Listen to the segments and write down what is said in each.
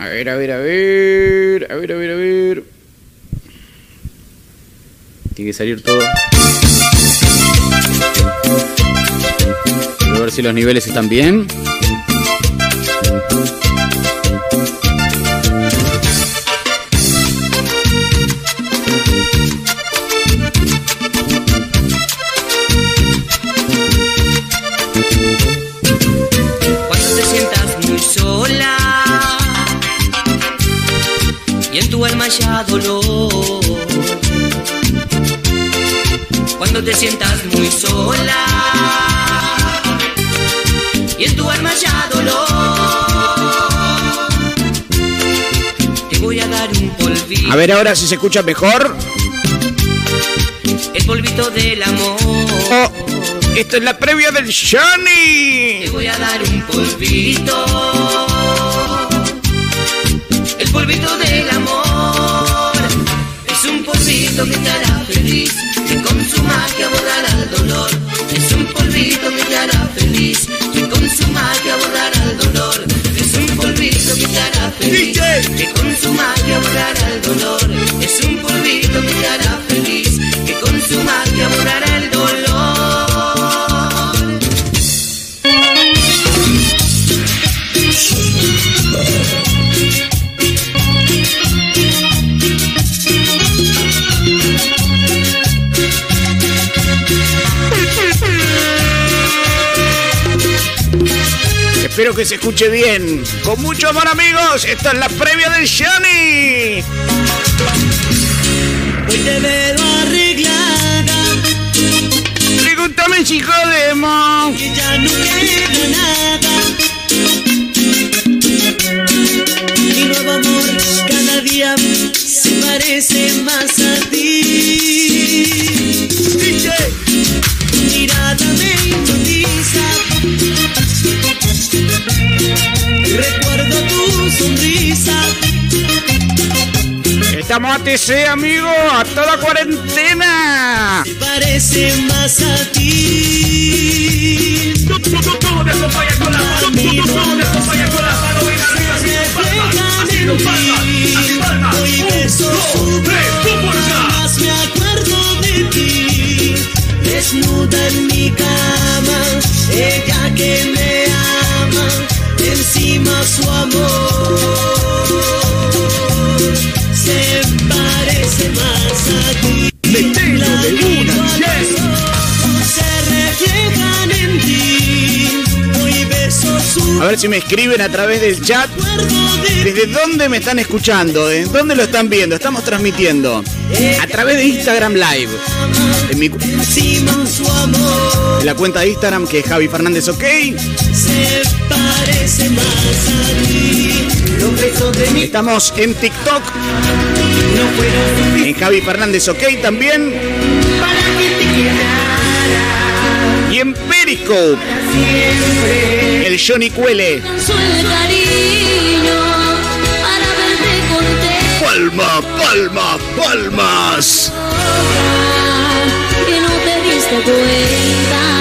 A ver, a ver, a ver. A ver, a ver, a ver. Tiene que salir todo. Voy a ver si los niveles están bien. Sola y en tu alma ya dolor. Te voy a dar un polvito. A ver ahora si se escucha mejor. El polvito del amor. Oh, esto es la previa del Johnny. Te voy a dar un polvito. El polvito del amor. Es un polvito que te hará feliz. Su magia borrará el dolor. Es un polvito que te hará feliz. Que con su magia borrará el dolor. Es un polvito que te hará feliz. Que con su magia borrará el dolor. Es un polvito que te hará feliz. Que con su magia borrará el dolor. Espero que se escuche bien. Con mucho amor, amigos. Esta es la previa del Johnny. Hoy te veo arreglada Pregúntame si jodemos. y ya no queda nada. Mi nuevo amor cada día se parece más a ti. A TC, amigo. A toda cuarentena. Parece más a ti. Hoy beso su más me acuerdo de ti. Desnuda en mi cama, ella que me ama, encima su amor. Se parece más a ti. Miro a los ojos, se reflejan en ti. Hoy beso su A ver si me escriben a través del chat. ¿Desde dónde me están escuchando? ¿De dónde lo están viendo? Estamos transmitiendo a través de Instagram Live. En, mi, en la cuenta de Instagram que es Javi Fernández OK. Se parece más a ti. Estamos en TikTok, en Javi Fernández OK también. Y en Periscope, el Johnny Cuele. Palma, palma, palmas. que no te diste cuenta.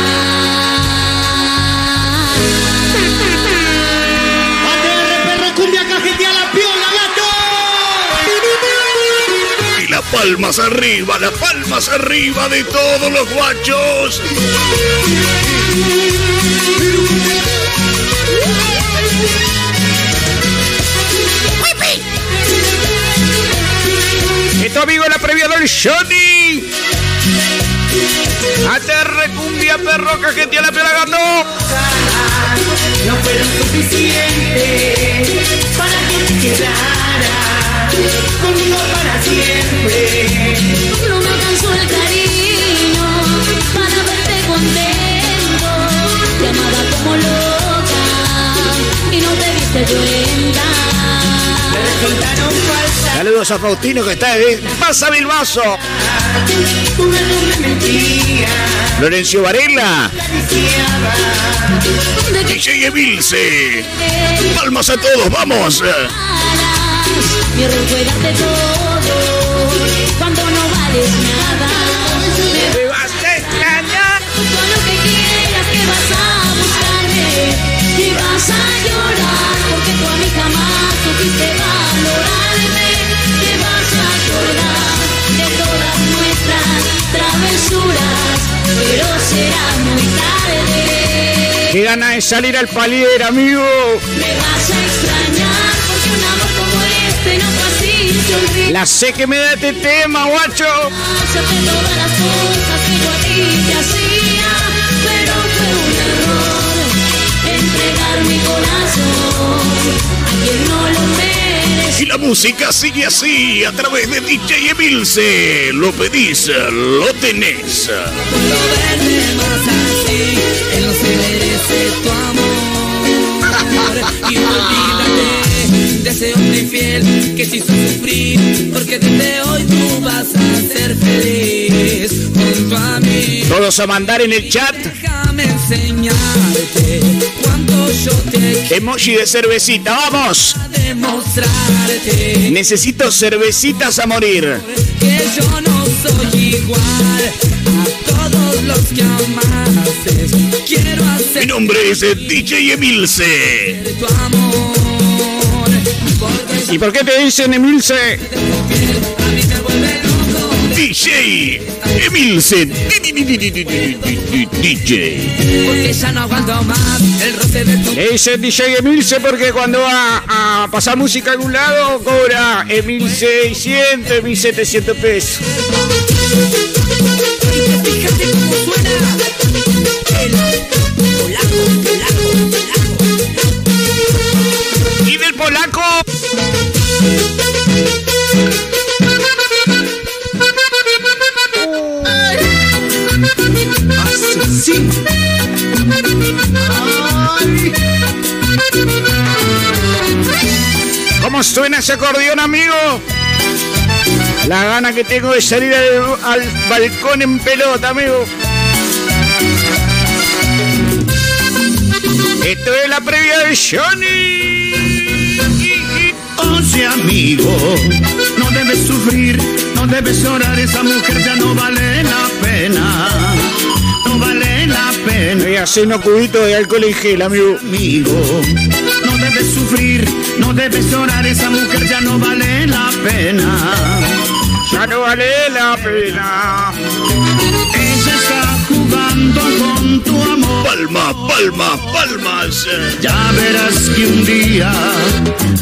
Cumbia cajetea la piola, gato. Y las palmas arriba, las palmas arriba de todos los guachos. Esto amigo es la previa del Johnny. ATR cumbia perro cajetea la piola gato. No fueron suficientes para que te quedara conmigo para siempre. No me alcanzó el cariño para verte contento. Te amaba como loca Saludos a Faustino que está de Pasa Bilbaso. una doble mentira. Lorenzo Varela. DJ Emilce. Palmas a todos, vamos. Me recuerdas todo cuando no vales nada. Qué gana de salir al palier, amigo. Me vas a extrañar porque un amor como este no se olvida. La sé que me da este tema, guacho. Hacerte todas las cosas que yo a ti te hacía, pero fue un error entregar mi corazón a quien no lo merece. Y la música sigue así a través de DJ Emilce. Lo pedís, lo tenés. Puedo verme más así, Y olvídate de ese hombre infiel que te hizo sufrir, porque desde hoy tú vas a ser feliz junto a mí. Todos a mandar en el chat Déjame enseñarte cuánto yo te emoji de cervecita. ¡Vamos! demostrarte Necesito cervecitas a morir. que yo no soy igual todos los que amaste. Quiero Mi hacer nombre es DJ Emilce. tu amor, ¿Y por qué te dicen Emilce? a mí me vuelve loco. DJ Emilce. DJ. Porque ya no aguanto más el roce de tu dicen DJ Emilce porque cuando va a pasar música a algún lado cobra 1600, 1700 pesos. Sí, ¿Cómo suena ese acordeón, amigo? La gana que tengo de salir al, al balcón en pelota, amigo. Esto es la previa de Johnny. Amigo, no debes sufrir, no debes llorar, esa mujer ya no vale la pena, no vale la pena. Hacer unos cubitos de alcohol en gel, amigo. Amigo, no debes sufrir, no debes llorar, esa mujer ya no vale la pena. Ya no vale la pena. Ella está jugando con tu amor. Palma, palma, palmas. Ya verás que un día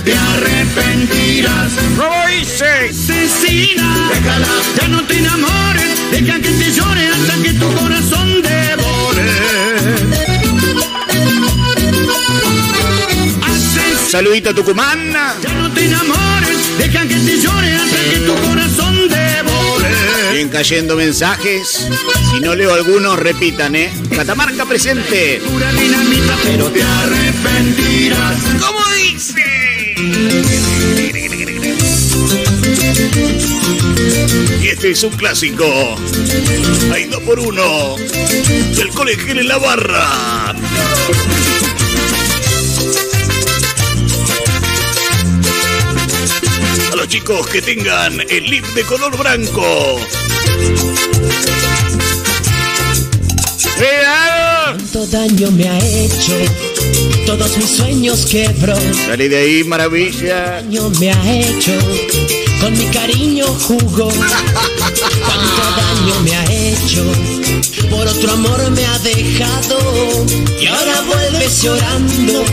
te arrepentirás. ¿Cómo dice? Asesina, déjala, ya no te enamores, deja que te llore hasta que tu corazón devore. Saludito a Tucumán. ya no te enamores, deja que te llore hasta que tu corazón. Siguen cayendo mensajes. Si no leo algunos, repitan, ¿eh? Catamarca presente. Pero te arrepentirás. ¿Cómo dice? Y este es un clásico. Hay dos por uno. Del colegio en la barra. A los chicos que tengan el lip de color blanco. Cuánto daño me ha hecho, todos mis sueños quebró. Salí de ahí, maravilla. Daño me ha hecho, con mi cariño jugó. Cuánto daño me ha hecho, por otro amor me ha dejado. Y ahora vuelves llorando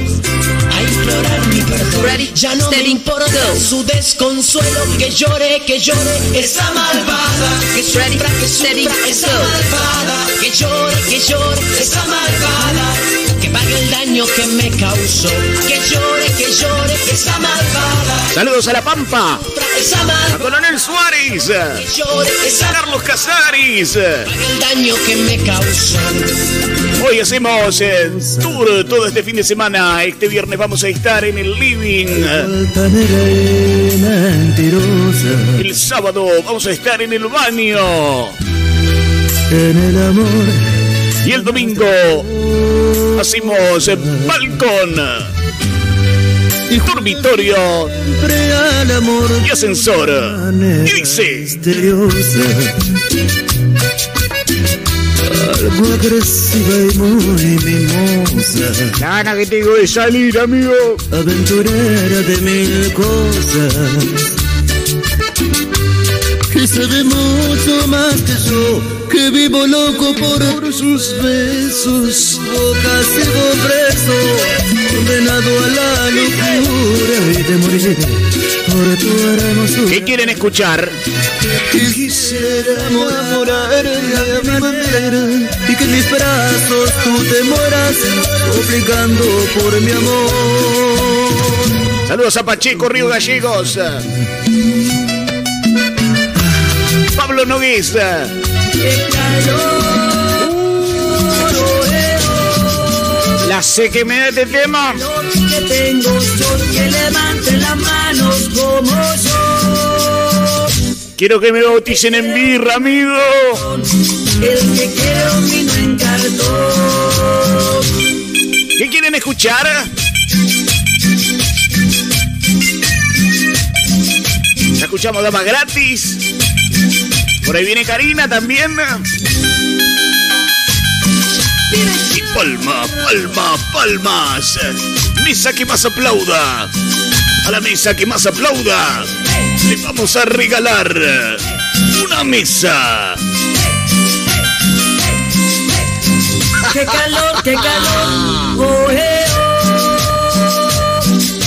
a implorar mi perdón. Ready, ya no me steady, importa go. su desconsuelo. Que llore, que llore, esa malvada. Que Ready, sufra, que steady, sufra, esa go. malvada. Que llore, que llore, esa malvada. Que pague el daño que me causó. Que llore, que llore, esa malvada. Saludos a La Pampa. Esa A. Coronel Suárez. Que llore, esa Carlos Casares. pague el daño que me causó. Hoy hacemos eh, tour todo este fin de semana. Este viernes vamos a estar en el living. El sábado vamos a estar en el baño. en el amor. Y el domingo hacemos eh, balcón, dormitorio al amor y ascensor. Y dice, misteriosa. Algo agresiva y muy mimosa. la gana que tengo de salir, amigo. Aventurera de mil cosas. Que sabe mucho más que yo, que vivo loco por sus besos. Boca sigo preso, condenado a la locura y te moriré por tu hermosura. ¿Qué quieren escuchar? Quisiera enamorar a mi manera y que en mis brazos tú te mueras, suplicando por mi amor. Saludos a Pacheco, Río Gallegos. Pablo Noguesa. La sé que me da este tema. que tengo que levante las manos como yo. Quiero que me bauticen en birra, amigo. El que quiere un vino en cartón. ¿Qué quieren escuchar? Ya escuchamos Dama Gratis. Por ahí viene Karina también. Y palma, palma, palmas. Mesa que más aplauda. A la mesa que más aplauda. Le vamos a regalar una mesa. Qué calor, qué calor, oh, eh, oh.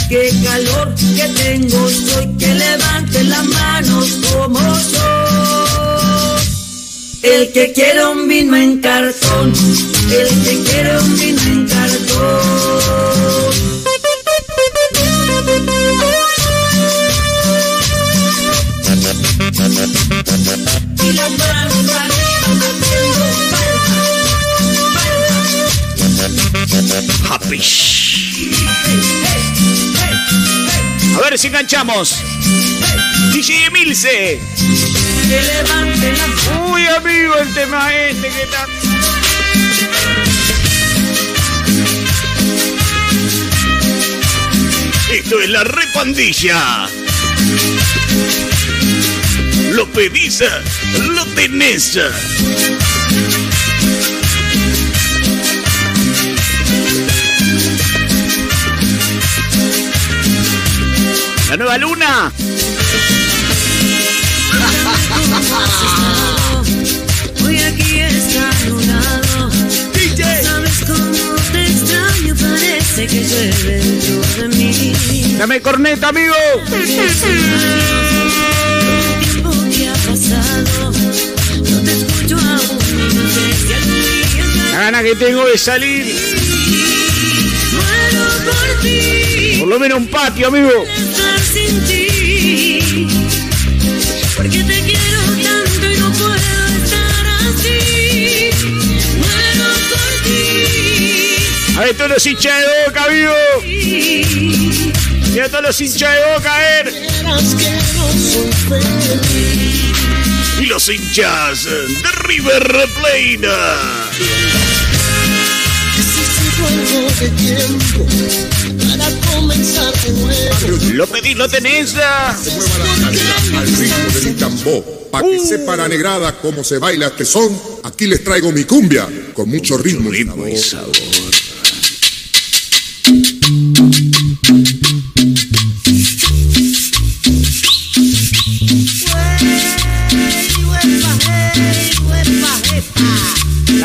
Qué calor que tengo, soy que levante las manos como yo. El que quiere un vino en cartón, el que quiere un vino en cartón. A ver si enganchamos. DJ Emilce. Que levante las Uy, amigo, el tema este que está. Esto es la repandilla. Lo pedís, lo tenés. La nueva luna. Parece que llueve dentro de mí. Dame corneta, amigo. El tiempo que ha pasado, no te escucho aún. No sé si algún día La gana que tengo de salir. muero por ti. Por lo menos un patio, amigo. Estar sin ti. Porque te quiero ti. A ver, todos los hinchas de boca, amigo. Y a todos los hinchas de boca, ver. Y los hinchas de River Plate. Para. Lo pedís, lo tenés. se mueva la cadera al ritmo de mi tambor. Pa' que sepa la negrada cómo se baila este son, aquí les traigo mi cumbia, con mucho ritmo y Ritmo y sabor. La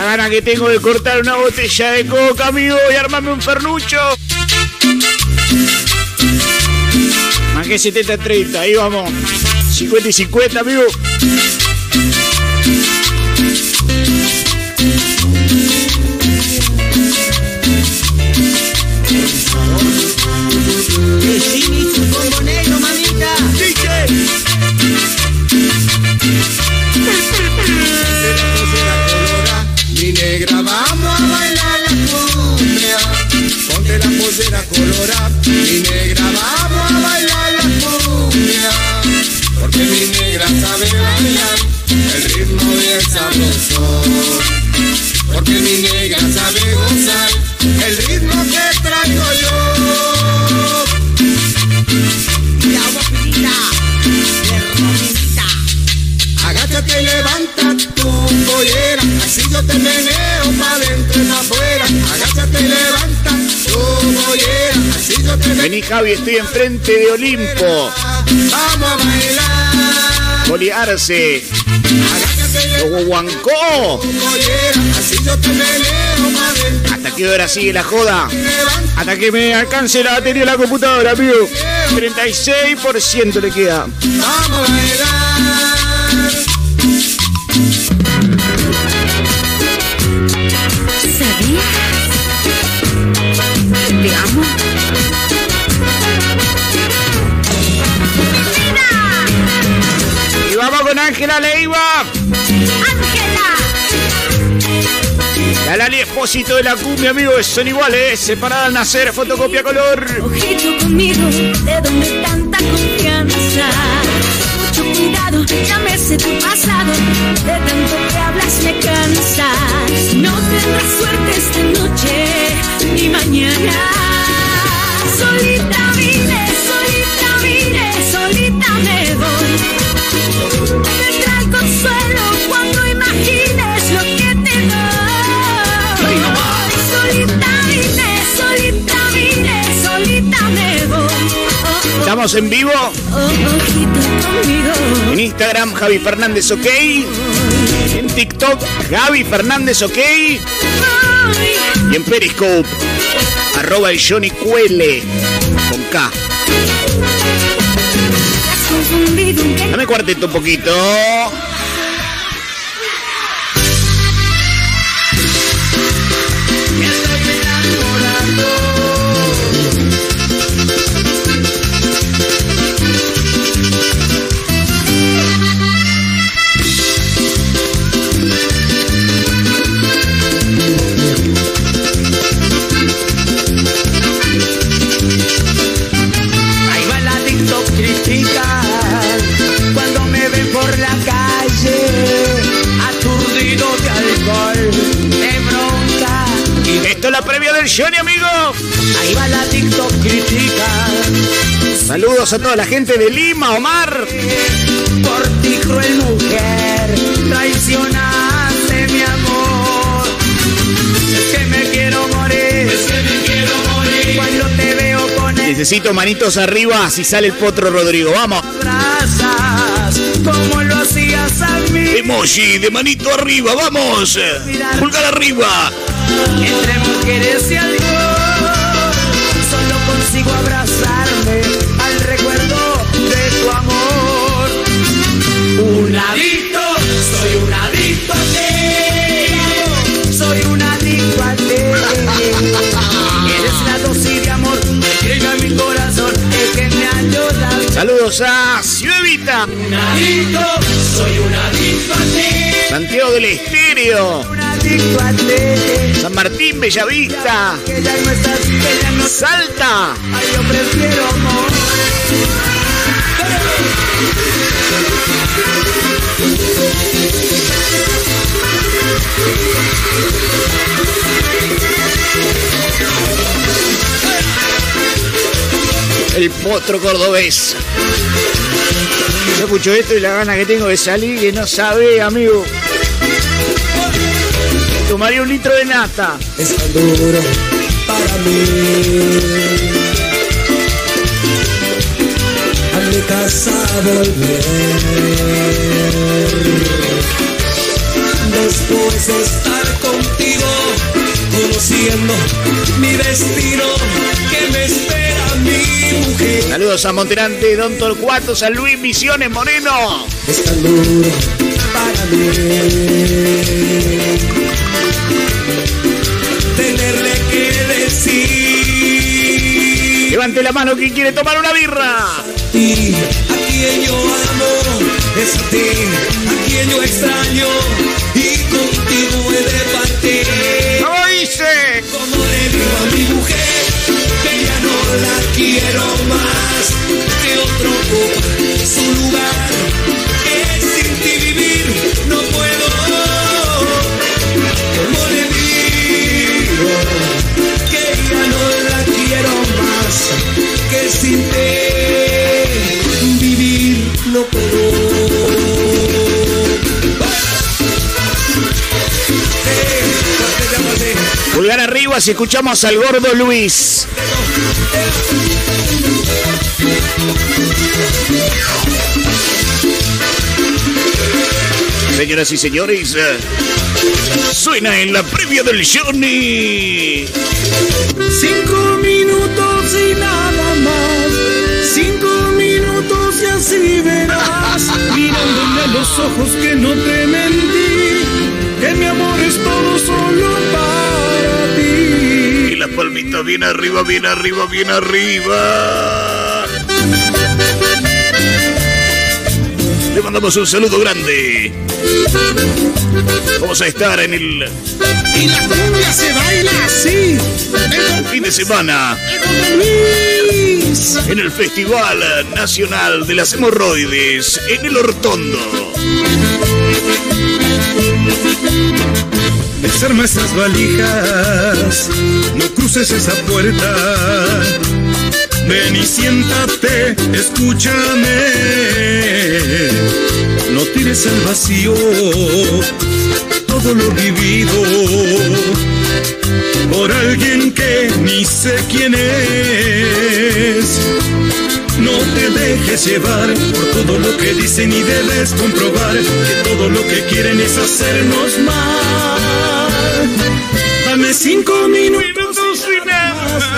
gana que tengo de cortar una botella de coca, amigo, y armarme un fernucho. Más que 70-30, ahí vamos. 50 y 50, amigo. llorar. Javi, estoy enfrente de Olimpo. Vamos a bailar. Meneo, madre. ¿Hasta qué hora sigue la joda? Hasta que me alcance la batería de la computadora, amigo. 36% le queda. Vamos a bailar. Ángela Leiva. ¡Ángela! La Lali Espósito de la cumbia, amigo. Son iguales. Separada al nacer, fotocopia color. Ojito conmigo, de donde tanta confianza. Mucho cuidado, ya me sé tu pasado. De tanto que hablas me cansas. No tendrás suerte esta noche ni mañana. Solita Estamos en vivo en Instagram, Javi Fernández OK. En TikTok, Javi Fernández OK. Y en Periscope, arroba el Johnny Cuele. Con K. Dame cuarteto un poquito. A toda la gente de Lima, Omar. por ti cruel mujer, traicionaste mi amor. Es que me quiero morir, es que me quiero morir cuando te veo con él. Necesito manitos arriba si sale el potro Rodrigo. Vamos. abrazas como lo hacías a mí. Emoji de manito arriba, vamos. Pulgar arriba. Entre mujeres y alcohol, solo consigo abrazarme Saludos a Ciudadita. Un adicto, soy un adicto a ti. Santiago del Estéreo. San Martín, Bellavista. Salta. Ay, yo El potro cordobés. Yo escucho esto y la gana que tengo de salir que no sabe, amigo. Tomaría un litro de nata. es tan duro para mí. A mi casa volver. Después de estar contigo, conociendo mi destino, que me espera. Saludos a Monterante, Don Torcuato, San Luis, Misiones, Moreno. Es tan duro para mí. Tenerle que decir. Levante la mano quien quiere tomar una birra. ti, a quien yo amo, es a ti, a quien yo extraño, y contigo he de partir. ¿Cómo dice? Como le digo a mi mujer, la quiero más, que otro su lugar, que sin ti vivir no puedo. Como le digo, que ya no la quiero más, que sin ti vivir no puedo. Pulgar arriba si escuchamos al gordo Luis. Señoras y señores, eh, suena en la previa del Johnny. Cinco minutos y nada más. Cinco minutos y así verás. Mirándome a los ojos que no te mentí. Que mi amor es todo solo bien arriba, bien arriba, bien arriba. Le mandamos un saludo grande. Vamos a estar en el Y la cumbia se baila así. fin de semana en el Festival Nacional de las Hemorroides en el Hortondo. Desarma esas valijas, no cruces esa puerta. Ven y siéntate, escúchame. No tires al vacío todo lo vivido por alguien que ni sé quién es. No te dejes llevar por todo lo que dicen y debes comprobar que todo lo que quieren es hacernos mal. Dame cinco minutos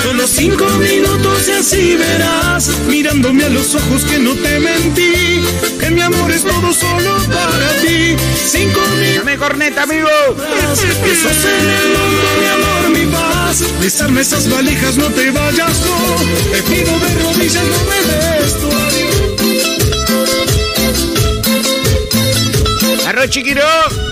solo cinco minutos y así verás, mirándome a los ojos que no te mentí, que mi amor es todo solo para ti. Cinco minutos. Dame corneta, amigo. Eso será el mundo, mi amor, mi paz. Besarme esas valijas, no te vayas, no. Te pido de rodillas, no me des tu adiós. Arroz chiquiro.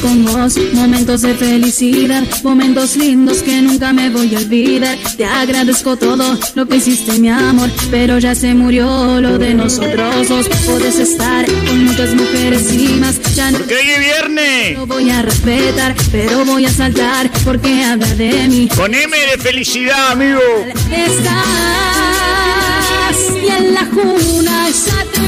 Con vos momentos de felicidad, momentos lindos que nunca me voy a olvidar. Te agradezco todo lo que hiciste, mi amor, pero ya se murió lo de nosotros dos. Puedes estar con muchas mujeres y más, ya no Que hoy es viernes. lo voy a respetar, pero voy a saltar porque habla de mí. Con M de felicidad, amigo. Estás y en la juna esa te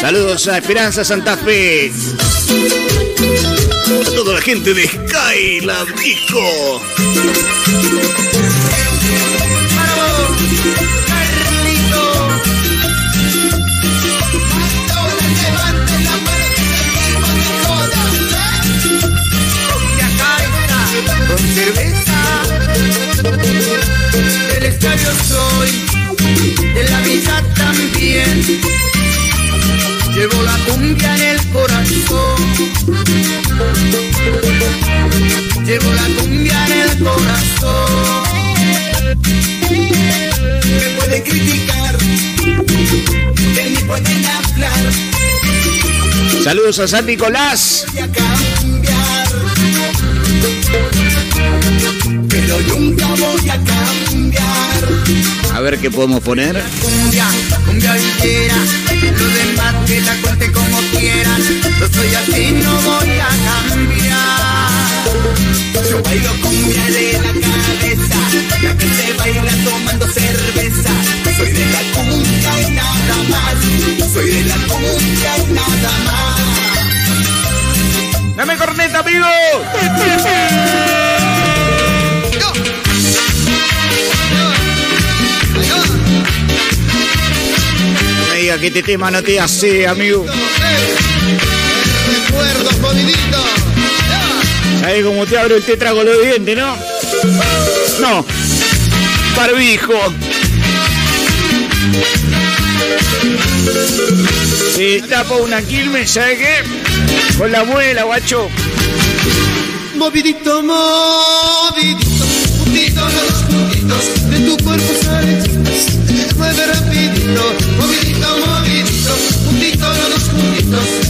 Saludos a Esperanza Santa Fe. A toda la gente de Sky, la disco. con cerveza. Del estadio soy, cumbia en el corazón. Llevo la cumbia en el corazón. Me pueden criticar, de mí pueden hablar. Saludos a San Nicolás. voy a cambiar. Pero nunca voy a cambiar. A ver qué podemos poner. Cumbia, cumbia villera. Soy así, no voy a cambiar. Yo bailo cumbia de la cabeza. La que se baila tomando cerveza. Soy de la cumbia y nada más. Soy de la cumbia y nada más. Dame corneta, amigo. No me diga que este tema no te hace, amigo. Recuerdos, jodidito. ¿Sabes cómo te abro el tetra con los dientes, no? No. Barbijo. Se tapa una quilme, ¿sabes qué? Con la muela, guacho. Movidito, movidito,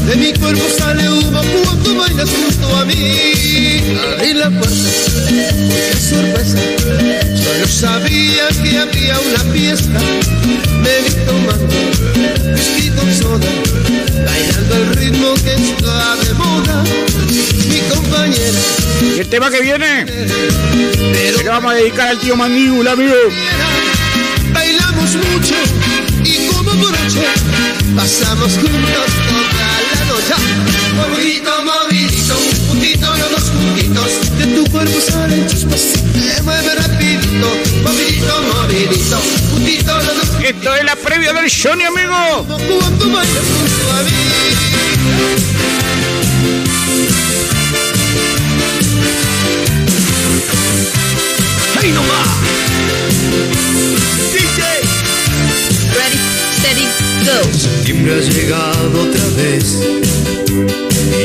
de mi cuerpo sale humo cuando bailas junto a mí. Abrí la puerta, qué sorpresa, yo no sabía que había una fiesta, me vi tomando con soda, bailando el ritmo que está de moda, mi compañera. ¿Y el tema que viene? Pero lo vamos a dedicar al tío Mandíbula, amigo. bailamos mucho y noche pasamos juntos Esto es la previa del Johnny, amigo. puntitos. Cuando bailas junto a mí. ¡Ahí nomás! Ready, steady, go. Septiembre ha llegado otra vez y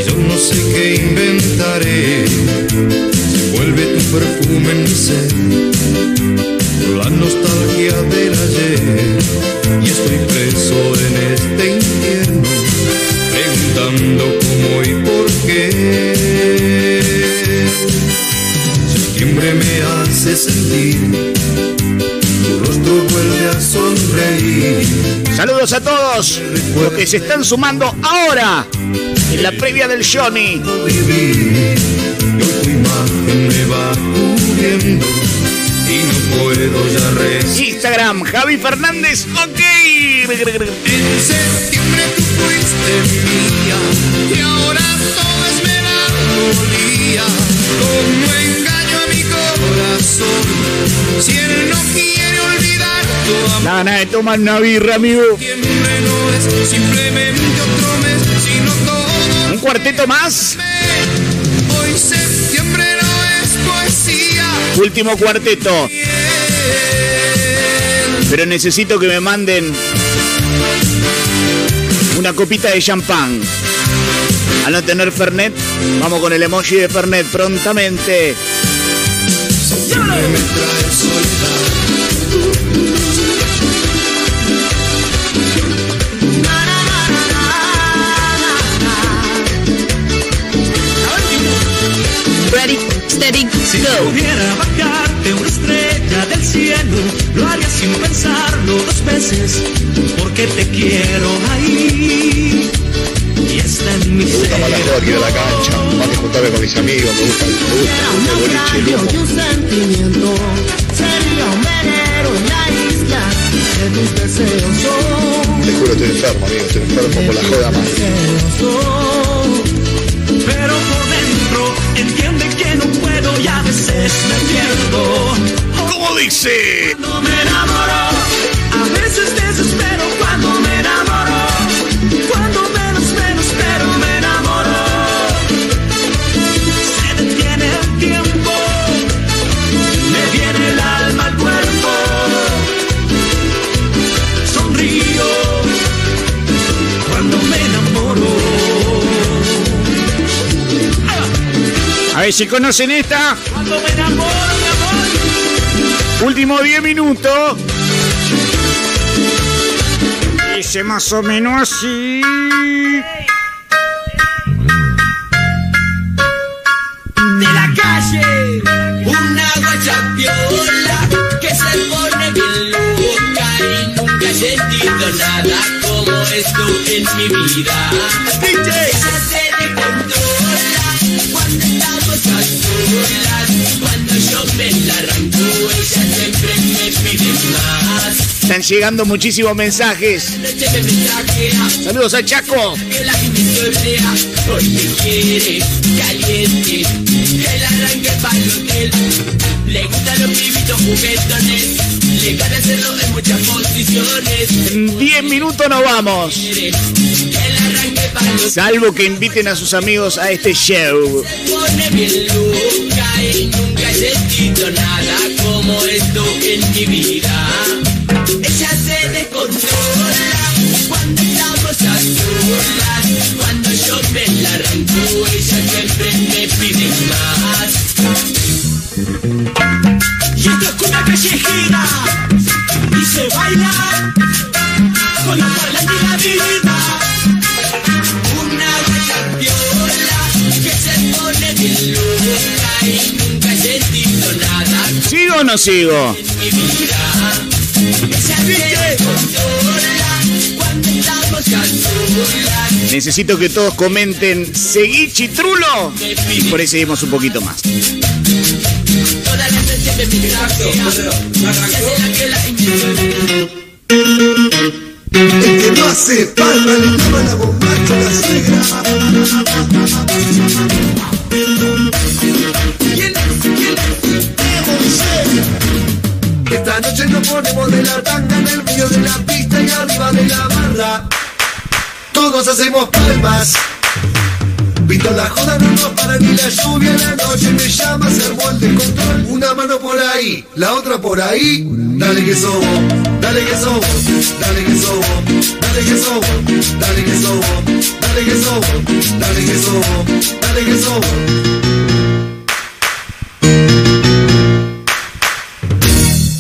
yo no sé qué inventaré. Se vuelve tu perfume en mi ser, la nostalgia del ayer. Y estoy preso en este infierno, preguntando cómo y por qué. Septiembre me hace sentir, tu rostro vuelve a sonreír. Saludos a todos los que se están sumando ahora en la previa del Johnny. vivir. Me va cubriendo y no puedo ya resistir. Instagram, Javi Fernández, ok. En septiembre tú fuiste mía y ahora todo es melancolía. Como engaño a mi corazón si él no quiere olvidar tu amor. Nada, de tomar una birra, amigo. Septiembre no es simplemente otro mes, sino todo Un cuarteto más. Hoy poesía. Último cuarteto. Pero necesito que me manden una copita de champán. Al no tener Fernet, vamos con el emoji de Fernet prontamente. Si pudiera bajarte una estrella del cielo, lo haría sin pensarlo dos veces, porque te quiero ahí. Y está en mi Me gusta más la la cancha, más que con mis amigos, me gusta, me gusta el Sería un velero en la isla Que Te juro, estoy enfermo, amigo, estoy enfermo por la joda más. Pero por entiende que no puedo y a veces me pierdo. ¿Cómo dice? No me enamoro, Ver si conocen esta. Último 10 minutos. Dice más o menos así. de la calle, una guachapiola que se pone bien loca y nunca he sentido nada como esto en mi vida. Están llegando muchísimos mensajes. Saludos a Chaco. le gustan los pibitos juguetones le gana hacerlo en muchas posiciones En 10 minutos nos vamos. Salvo que inviten a sus amigos a este show. nada como esto en mi vida no sigo? Necesito que todos comenten Seguí Chitrulo. Y por ahí seguimos un poquito más. El que no hace palma le llama la bombacha la suegra. Ponemos de la tanga en el medio de la pista y arriba de la barra. Todos hacemos palmas. Pito la joda, no nos para ni la lluvia la noche me llama, se armó el descontrol. Una mano por ahí, la otra por ahí. Dale que sobo, dale que sobo, dale que sobo, dale que sobo, dale que sobo, dale que sobo, dale que sobo, dale que sobo.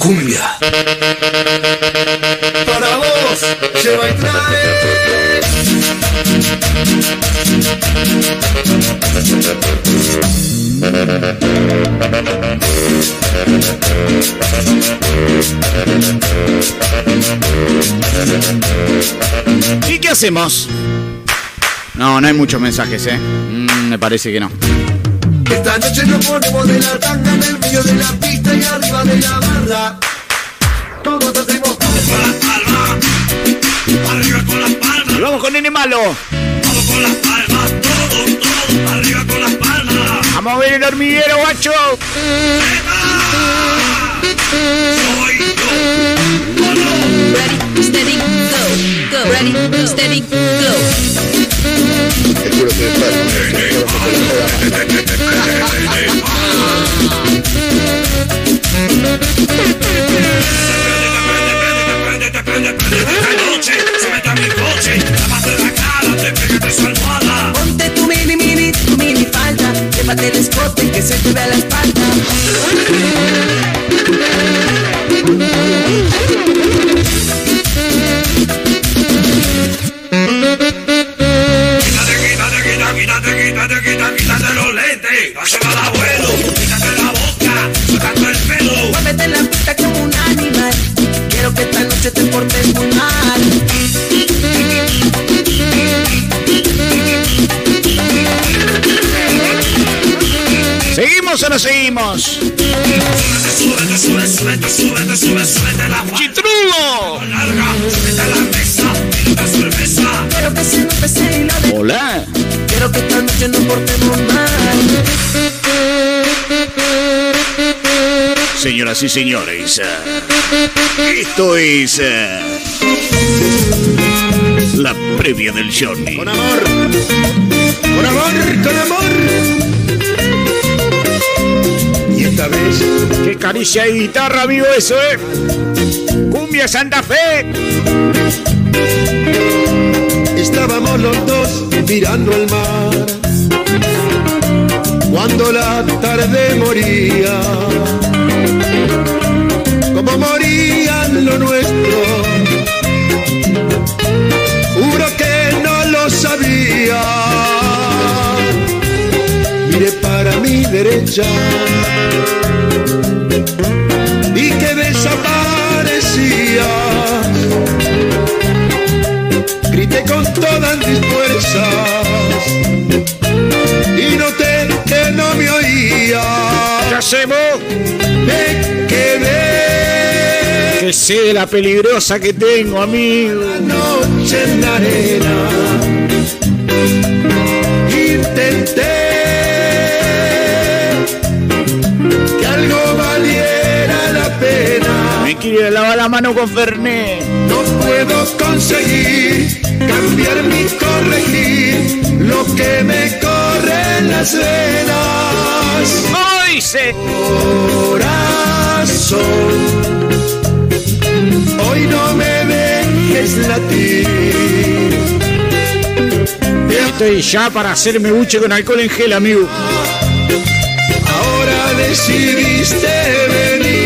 Cumbia. Para vos, lleva y trae. ¿Y qué hacemos? No, no hay muchos mensajes, ¿eh? Mm, me parece que no. Esta noche nos ponemos de la tanga en el medio de la pista y arriba de la barra. Todos hacemos palmas. Arriba con las palmas, Y vamos con Nene Malo. vamos con las palmas, todos, todos, arriba con las palmas. Vamos a ver el hormiguero, guacho. Soy yo, Ready, steady, go, go. Ready, steady, go. Prende, prende, prende, esta noche se mete a mi coche, lávate la cara, te pégate su almohada. Ponte tu mini mini, tu mini falda, llévate el escote que se te vea la espalda. Noche te portes muy mal. ¿Seguimos o no seguimos? Súbete, súbete, súbete, súbete, súbete, súbete la guardia ¡Chitrugo! larga, súbete a la mesa, pídete cerveza. Quiero que se nos pese y lo de. Hola. Quiero que esta noche nos portemos mal. Señoras y señores, esto es eh, la previa del Johnny. Con amor, con amor, con amor. Y esta vez ¡Qué caricia y guitarra, amigo, eso, eh! ¡Cumbia Santa Fe! estábamos los dos mirando el mar. Cuando la tarde moría, como moría lo nuestro, juro que no lo sabía. Miré para mi derecha y que desaparecía grité con todas mis fuerzas y noté que no me oía. ¿Qué hacemos? De la peligrosa que tengo, amigo. la noche en la arena. Intenté que algo valiera la pena. Me quiere lavar la mano con Fernet. No puedo conseguir cambiar ni corregir lo que me corre en las venas. ¡Hoy se! Corazón, hoy no me dejes latir. Estoy ya para hacerme buche con alcohol en gel, amigo. Ahora decidiste venir.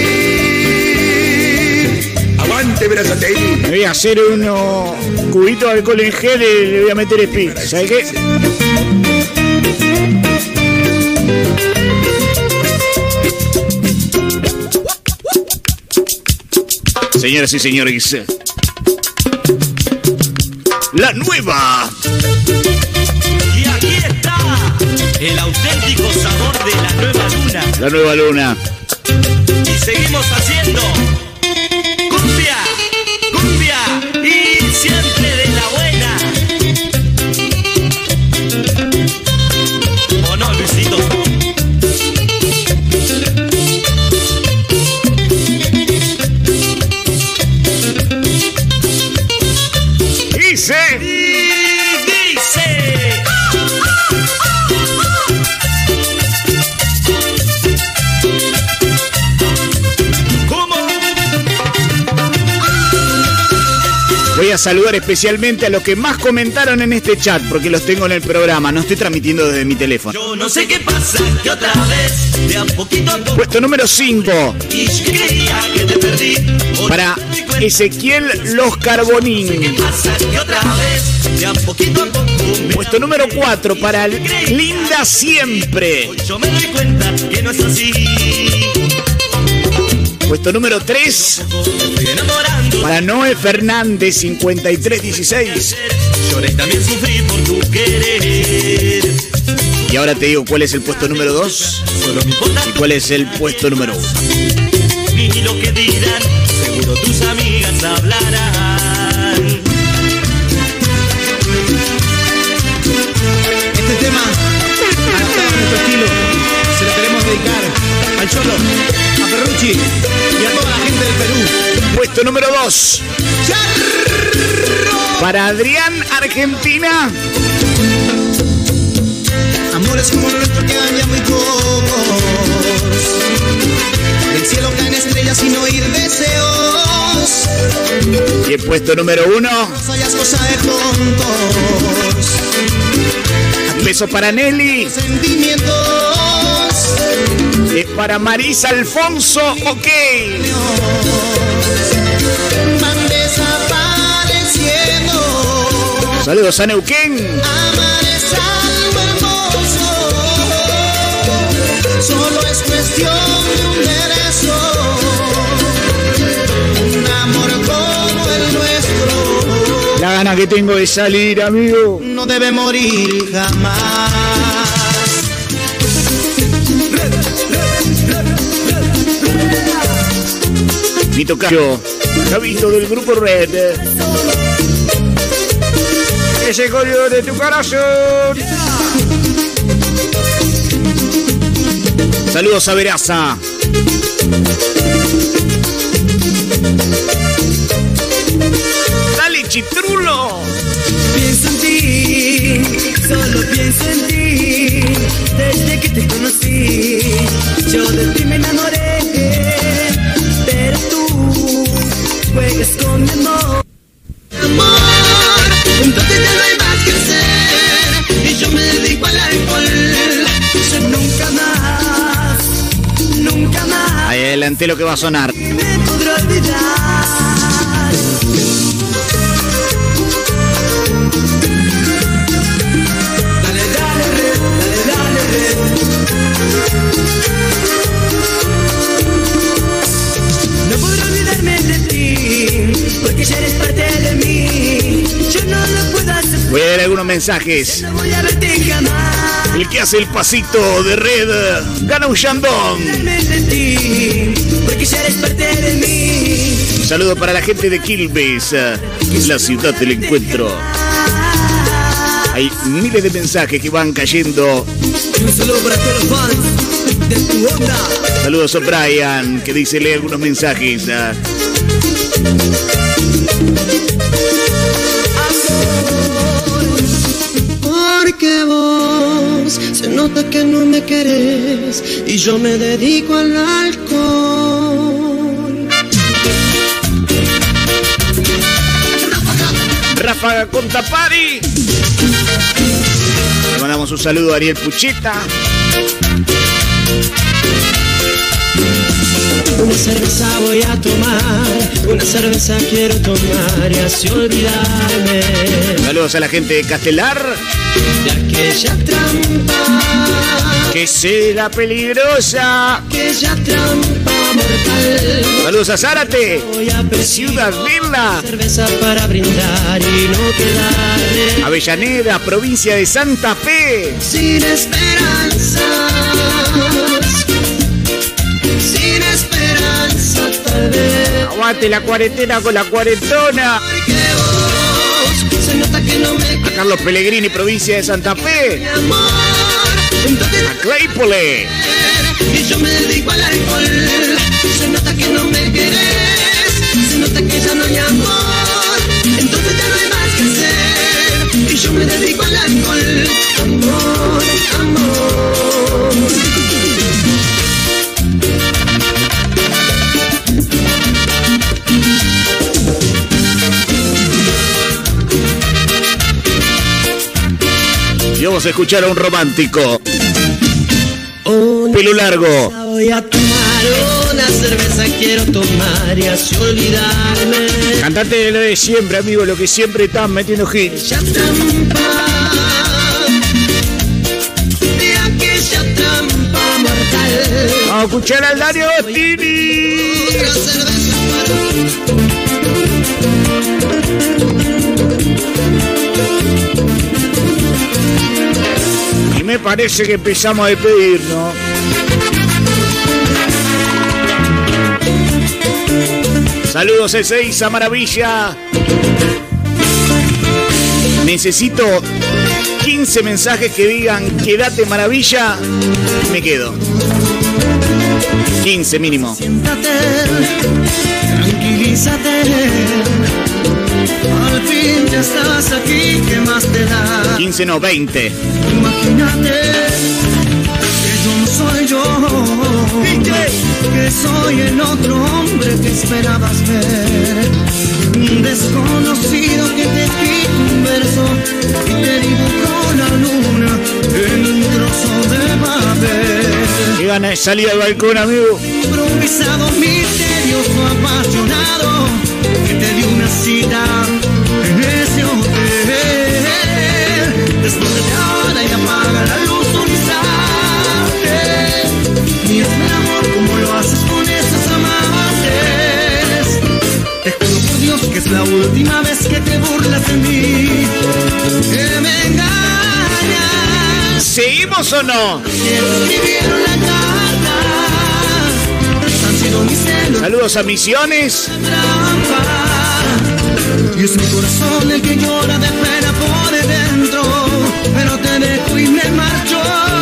Aguante, Brazatei. Me voy a hacer unos cubitos de alcohol en gel y le voy a meter speed. ¿Sabes qué? Señoras y señores, la nueva Y aquí está el auténtico sabor de la nueva luna. La nueva luna. Y seguimos haciendo a saludar especialmente a los que más comentaron en este chat, porque los tengo en el programa. No estoy transmitiendo desde mi teléfono. Yo no sé qué pasa, que otra vez, de a poquito a poco, Puesto número 5 y yo creía que te perdí. Hoy para Ezequiel Los Carbonín. que pasa, que otra vez, de a poquito a poco, me Puesto número 4 para Linda Siempre. Yo me doy cuenta que no es así. Puesto número 3 Me estoy enamorando. para Noé Fernández 5316. Lloré y también sufrí por tu querer. Y ahora te digo cuál es el puesto número 2 Solo me importa y cuál es el puesto número 1. ni lo que dirán. Seguro tus amigas hablarán. Este tema, adaptado a nuestro estilo, se lo queremos dedicar al Cholo, y a toda la gente del Perú. Puesto número 2 para Adrián Argentina. Amores como el nuestro quedan ya muy pocos. Del cielo caen estrellas sin oír deseos. Y el puesto número 1 No cosa de tontos. beso para Nelly. Sentimientos. Es para Marisa Alfonso, ok. Saludos a Neuquén. Amar es algo hermoso. Solo es cuestión de un derecho. Un amor como el nuestro La gana que tengo de salir, amigo. no debe morir jamás. Mi tocayo, Javito del grupo Red. Ese código de tu corazón. Saludos a Veraza. Dale, chitrulo. Pienso en ti, solo pienso en ti. Desde que te conocí, yo de ti me enamoré. Juegas con mi amor. Amor, entonces ya no hay más que hacer. Y yo me dedico al alcohol. Yo nunca más, nunca más Ahí adelante lo que va a sonar. me podré olvidar. Mensajes. El que hace el pasito de red gana un mí. Un saludo para la gente de Quilmes, eh, la ciudad del encuentro. Hay miles de mensajes que van cayendo. Y un saludo para todos los fans de tu onda. Saludos a Brian, que dice lee algunos mensajes. Porque vos se nota que no me querés y yo me dedico al alcohol. Ráfaga con Tapari. Le mandamos un saludo a Ariel Pucheta. Una cerveza voy a tomar, una cerveza quiero tomar y así olvidarme Saludos a la gente de Castelar. de aquella trampa, Que será peligrosa. aquella trampa mortal. Saludos a Zárate. Voy a Ciudad Villa. cerveza para brindar y no quedarme Avellaneda, provincia de Santa Fe. sin esperanzas, Aguante la cuarentena con la cuarentona. A Carlos Pellegrini, provincia de Santa Fe. A Claypole. yo me dedico alcohol, amor, amor. Vamos a escuchar a un romántico. Pelo largo. Voy a tomar una cerveza, quiero tomar y así olvidarme. Cantate de lo de siempre, amigo, lo que siempre están metiendo hits. Ya trampa de aquella trampa mortal. Vamos a escuchar al Dario Tini. Otra cerveza para me parece que empezamos a despedirnos. Saludos Ezeiza Maravilla. Necesito 15 mensajes que digan quédate maravilla. Me quedo. 15 mínimo. Siéntate, tranquilízate. Fin ya estás aquí, ¿qué más te da? 15 no, 20. Imagínate que yo no soy yo, que soy el otro hombre que esperabas ver. Un desconocido que te escribe un verso y te dibujó la luna en un trozo de papel. Qué gana de salir al balcón, amigo. improvisado, misterioso, apasionado, que te dio una cita Después de nada y apaga la luz un instante. Y es mi amor como lo haces con esos amantes. Te juro por Dios que es la última vez que te burlas de mí. Que me engañas. ¿Seguimos o no? Que escribieron la carta. Han sido mis celos Saludos a Misiones. trampa. Y es mi corazón el que llora de dentro. Pero te dejo y me marcho.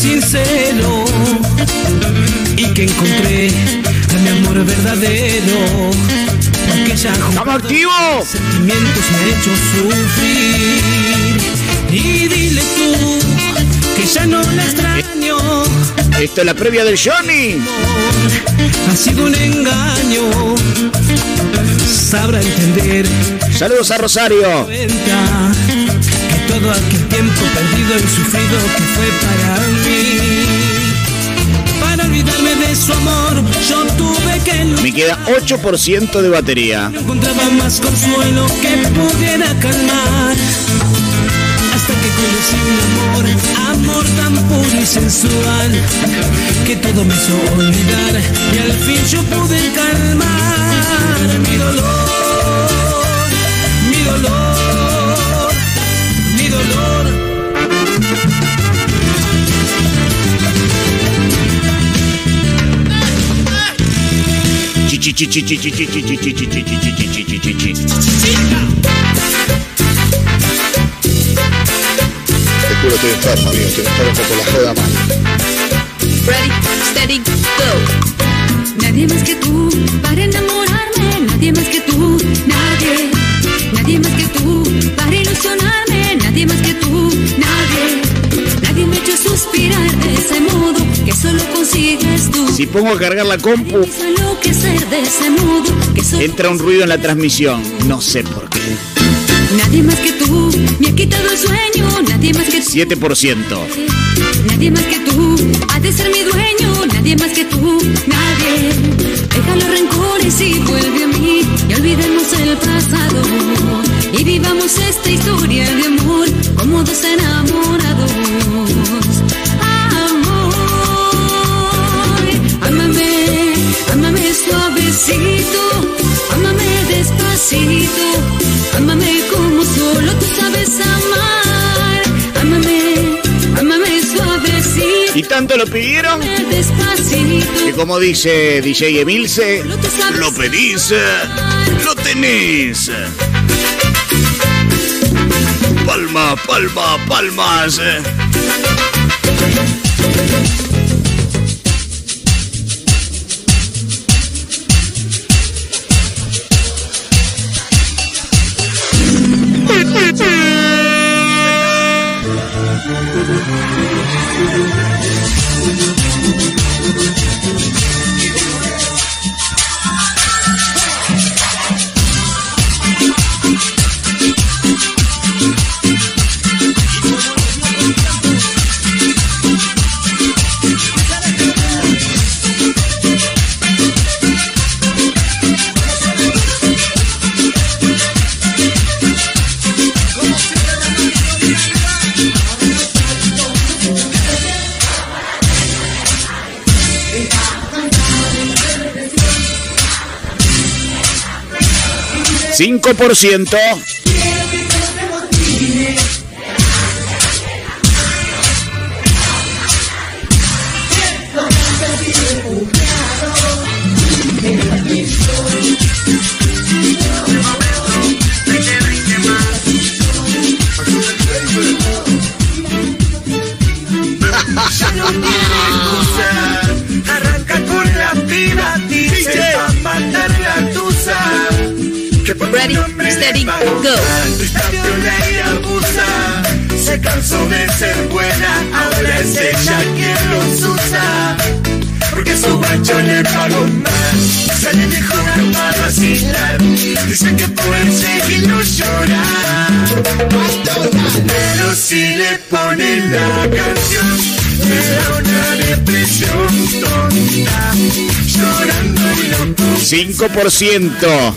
Sincero y que encontré a mi amor verdadero. Porque ya ¡Estamos activos! sentimientos me ha hecho sufrir. Y dile tú que ya no la extraño. Esto es la previa del Johnny. Ha sido un engaño. Sabrá entender Saludos a Rosario. que todo aquel tiempo perdido y sufrido que fue para mí. Para olvidarme de su amor, yo tuve que luchar. Me queda 8% de batería. No encontraba más consuelo que pudiera calmar. Hasta que conocí un amor, amor tan puro y sensual, que todo me hizo olvidar y al fin yo pude calmar mi dolor, juro, estoy enfermo, amigo. Estoy enfermo por la joda mal. Ready, steady, go. Nadie más que tú para enamorarme, nadie más que tú, nadie. Nadie más que tú para ilusionarme, nadie más que tú, nadie. Nadie me hecho suspirar de ese modo que solo consigues tú. Si pongo a cargar la compu, entra un ruido en la transmisión. No sé por qué. Nadie más que tú me ha quitado el sueño, nadie más que tú. 7%. Nadie más que tú ha de ser mi dueño, nadie más que tú, nadie. Deja los rencores y vuelve a mí y olvidemos el pasado. Y vivamos esta historia de amor como dos enamorados. Amor, ámame, ámame suavecito, ámame despacito, ámame como solo tú sabes amar. Y tanto lo pidieron que como dice DJ Emilce, lo pedís, lo tenés. Palma, palma, palmas. 5%. Le pagó go. Se cansó de ser buena, ahora es ella quien los usa. Porque su macho le pagó mal, sale mejor para vacilar. Dice que puede seguirlo llorar. Pero si le ponen la canción, me da una depresión tonta. Llorando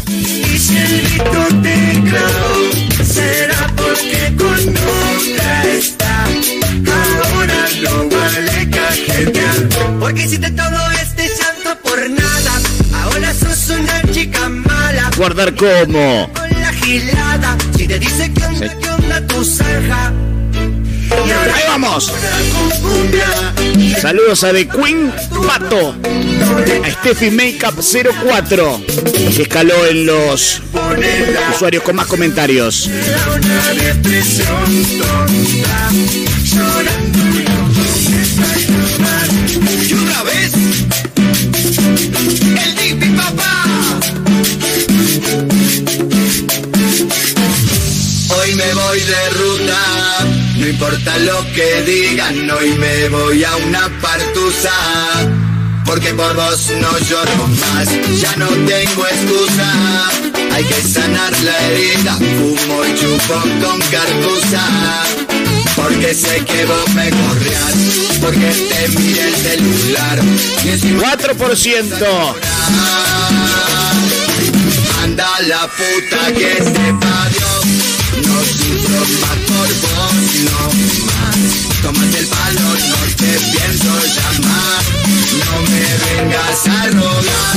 y si el grito te clavó, será porque con otra está. Ahora no vale cajetear. Porque hiciste todo este llanto por nada. Ahora sos una chica mala. Guardar como. Con la gilada. Si te dice que onda, Sí. que onda tu zanja. Ahí vamos. Saludos a The Queen Pato. A Steffi Makeup 04. Que escaló en los usuarios con más comentarios. Importa lo que digan, hoy me voy a una partusa. Porque por vos no lloro más, ya no tengo excusa. Hay que sanar la herida, fumo y chupo con cartuza. Porque sé que vos me corrías, porque te miré el celular. Y encima 4%. Anda la puta que sepa Dios. Sufro más por vos, no más. Tómate el palo, no te pienso llamar. No me vengas a rogar,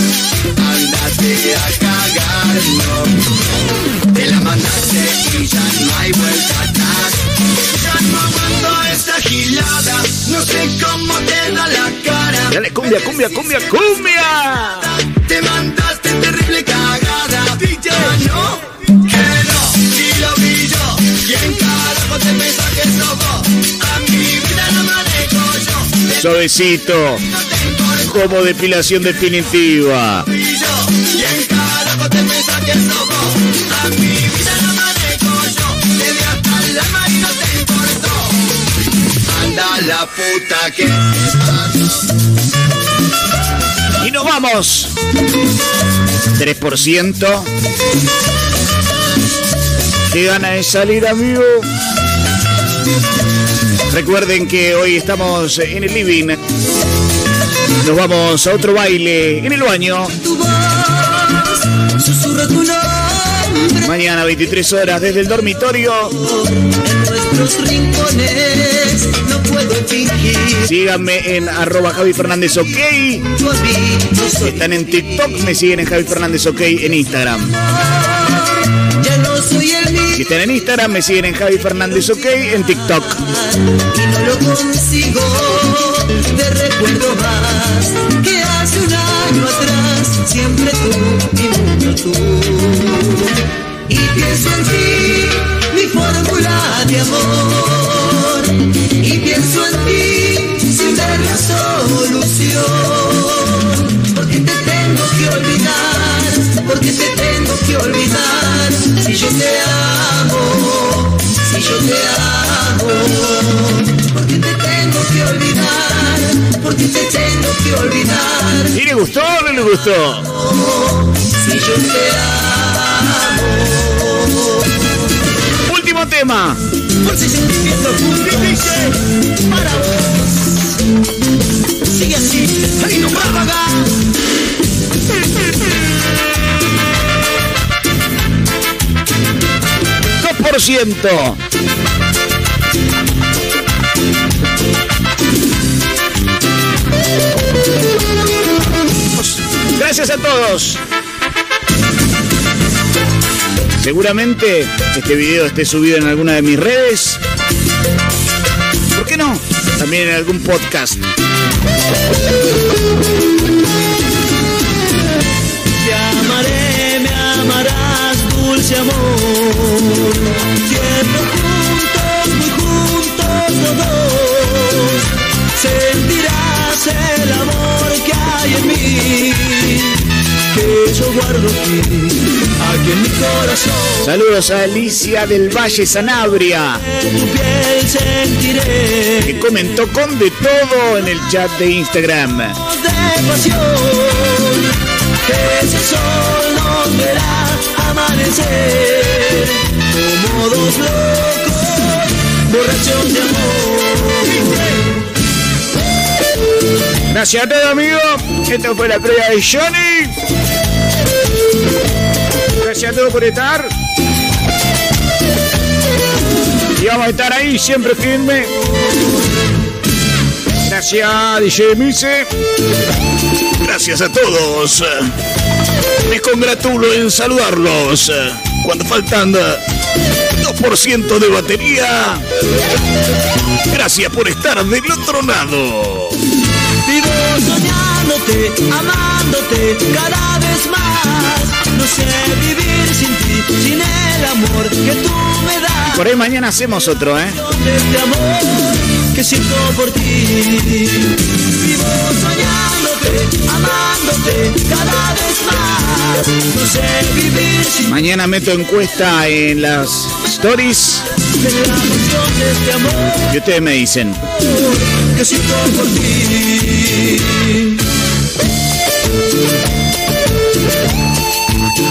andate a cagar, no. Te la mandaste y ya no hay vuelta atrás. Ya no aguanto esta gilada, no sé cómo te da la cara. Dale, cumbia, cumbia, cumbia, cumbia. Te mandaste terrible cagada Ya no, no te importó Anda la puta que Y nos vamos. 3%. Qué gana de salir, amigo. Recuerden que hoy estamos en el living. Nos vamos a otro baile en el baño. Mañana 23 horas desde el dormitorio. No puedo Síganme en arroba Javi Fernández OK. Están en TikTok, me siguen en Javi Fernández OK en Instagram si están en Instagram, me siguen en Javi Fernández OK, en TikTok. Y no lo consigo, te recuerdo más que hace un año atrás, siempre tú, mi mundo tú. gustó o no le gustó? Si yo. Último tema. Por si Gracias a todos. Seguramente este video esté subido en alguna de mis redes. ¿Por qué no? También en algún podcast. Te amaré, me amarás, dulce amor. Siempre juntos, muy juntos los dos. Sentirás el amor que hay en mí. Que yo guardo aquí, aquí en mi corazón. Saludos a Alicia del Valle Sanabria, que comentó con de todo en el chat de Instagram. de pasión. Ese sol nos verá amanecer como dos locos, borrachos de amor. Gracias a todos, amigos. Esto fue la previa de Johnny. Gracias a todos por estar. Y vamos a estar ahí siempre firme. Gracias, DJ Mise. Gracias a todos. Me congratulo en saludarlos. Cuando faltan 2% de batería. Gracias por estar del otro lado. Vivo soñándote, amándote cada vez más. No sé vivir sin ti, sin el amor que tú me das. Por ahí mañana hacemos otro, ¿eh? De este amor que siento por ti. Vivo soñándote, amándote cada vez más. No sé vivir sin Mañana meto encuesta en las stories la emoción de este amor y ustedes me dicen. que siento por ti.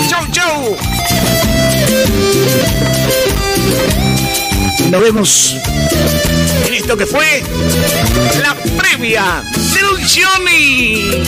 ¡Chau, chau! Nos vemos en esto que fue la previa del Johnny.